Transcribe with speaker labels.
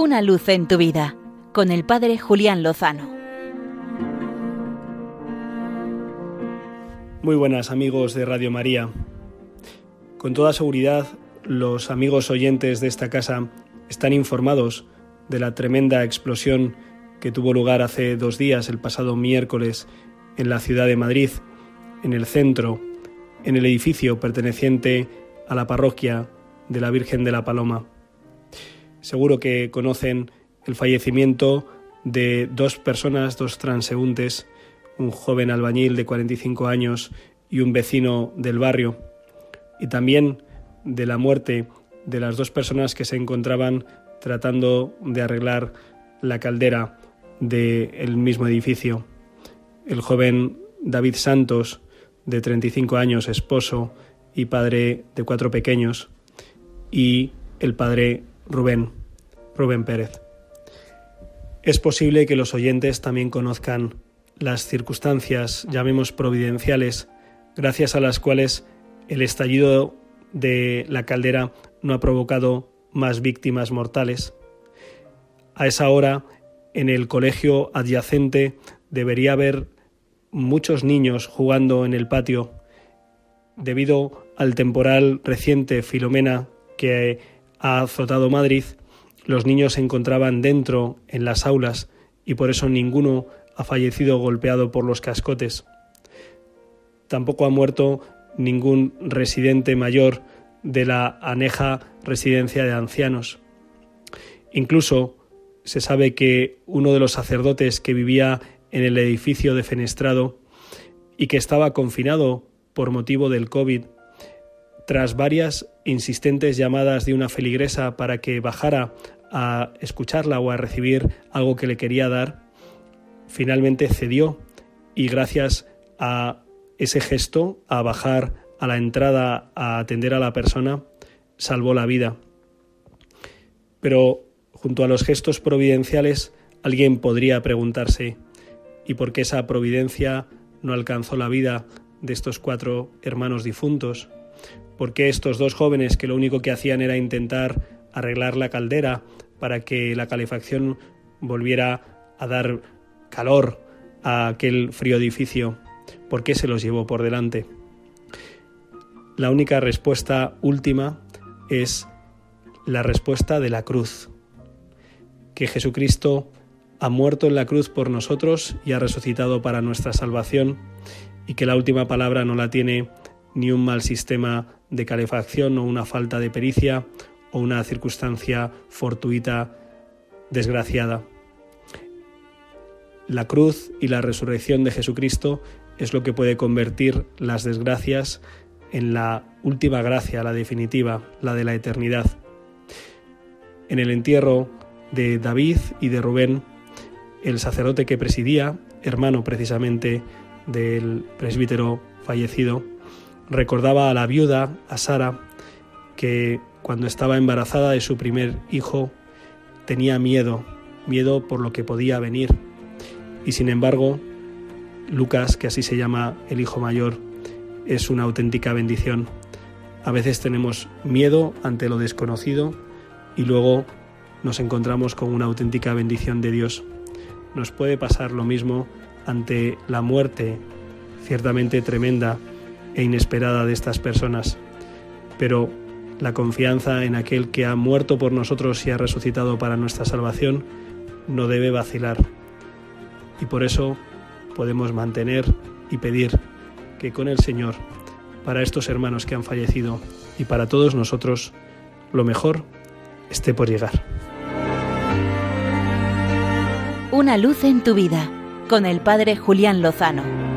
Speaker 1: Una luz en tu vida con el Padre Julián Lozano.
Speaker 2: Muy buenas amigos de Radio María. Con toda seguridad, los amigos oyentes de esta casa están informados de la tremenda explosión que tuvo lugar hace dos días, el pasado miércoles, en la ciudad de Madrid, en el centro, en el edificio perteneciente a la parroquia de la Virgen de la Paloma. Seguro que conocen el fallecimiento de dos personas, dos transeúntes, un joven albañil de 45 años y un vecino del barrio, y también de la muerte de las dos personas que se encontraban tratando de arreglar la caldera del mismo edificio. El joven David Santos, de 35 años, esposo y padre de cuatro pequeños, y el padre Rubén, Rubén Pérez. Es posible que los oyentes también conozcan las circunstancias, llamemos providenciales, gracias a las cuales el estallido de la caldera no ha provocado más víctimas mortales. A esa hora, en el colegio adyacente debería haber muchos niños jugando en el patio. Debido al temporal reciente Filomena que ha azotado Madrid, los niños se encontraban dentro en las aulas y por eso ninguno ha fallecido golpeado por los cascotes. Tampoco ha muerto ningún residente mayor de la aneja residencia de ancianos. Incluso se sabe que uno de los sacerdotes que vivía en el edificio defenestrado y que estaba confinado por motivo del COVID, tras varias insistentes llamadas de una feligresa para que bajara a escucharla o a recibir algo que le quería dar, finalmente cedió y gracias a ese gesto, a bajar a la entrada a atender a la persona, salvó la vida. Pero junto a los gestos providenciales, alguien podría preguntarse, ¿y por qué esa providencia no alcanzó la vida de estos cuatro hermanos difuntos? ¿Por qué estos dos jóvenes que lo único que hacían era intentar arreglar la caldera para que la calefacción volviera a dar calor a aquel frío edificio, ¿por qué se los llevó por delante? La única respuesta última es la respuesta de la cruz, que Jesucristo ha muerto en la cruz por nosotros y ha resucitado para nuestra salvación, y que la última palabra no la tiene ni un mal sistema de calefacción o una falta de pericia o una circunstancia fortuita desgraciada. La cruz y la resurrección de Jesucristo es lo que puede convertir las desgracias en la última gracia, la definitiva, la de la eternidad. En el entierro de David y de Rubén, el sacerdote que presidía, hermano precisamente del presbítero fallecido, recordaba a la viuda, a Sara, que cuando estaba embarazada de su primer hijo tenía miedo, miedo por lo que podía venir y sin embargo, Lucas, que así se llama el hijo mayor, es una auténtica bendición. A veces tenemos miedo ante lo desconocido y luego nos encontramos con una auténtica bendición de Dios. Nos puede pasar lo mismo ante la muerte ciertamente tremenda e inesperada de estas personas, pero la confianza en aquel que ha muerto por nosotros y ha resucitado para nuestra salvación no debe vacilar y por eso podemos mantener y pedir que con el Señor, para estos hermanos que han fallecido y para todos nosotros, lo mejor esté por llegar.
Speaker 1: Una luz en tu vida con el Padre Julián Lozano.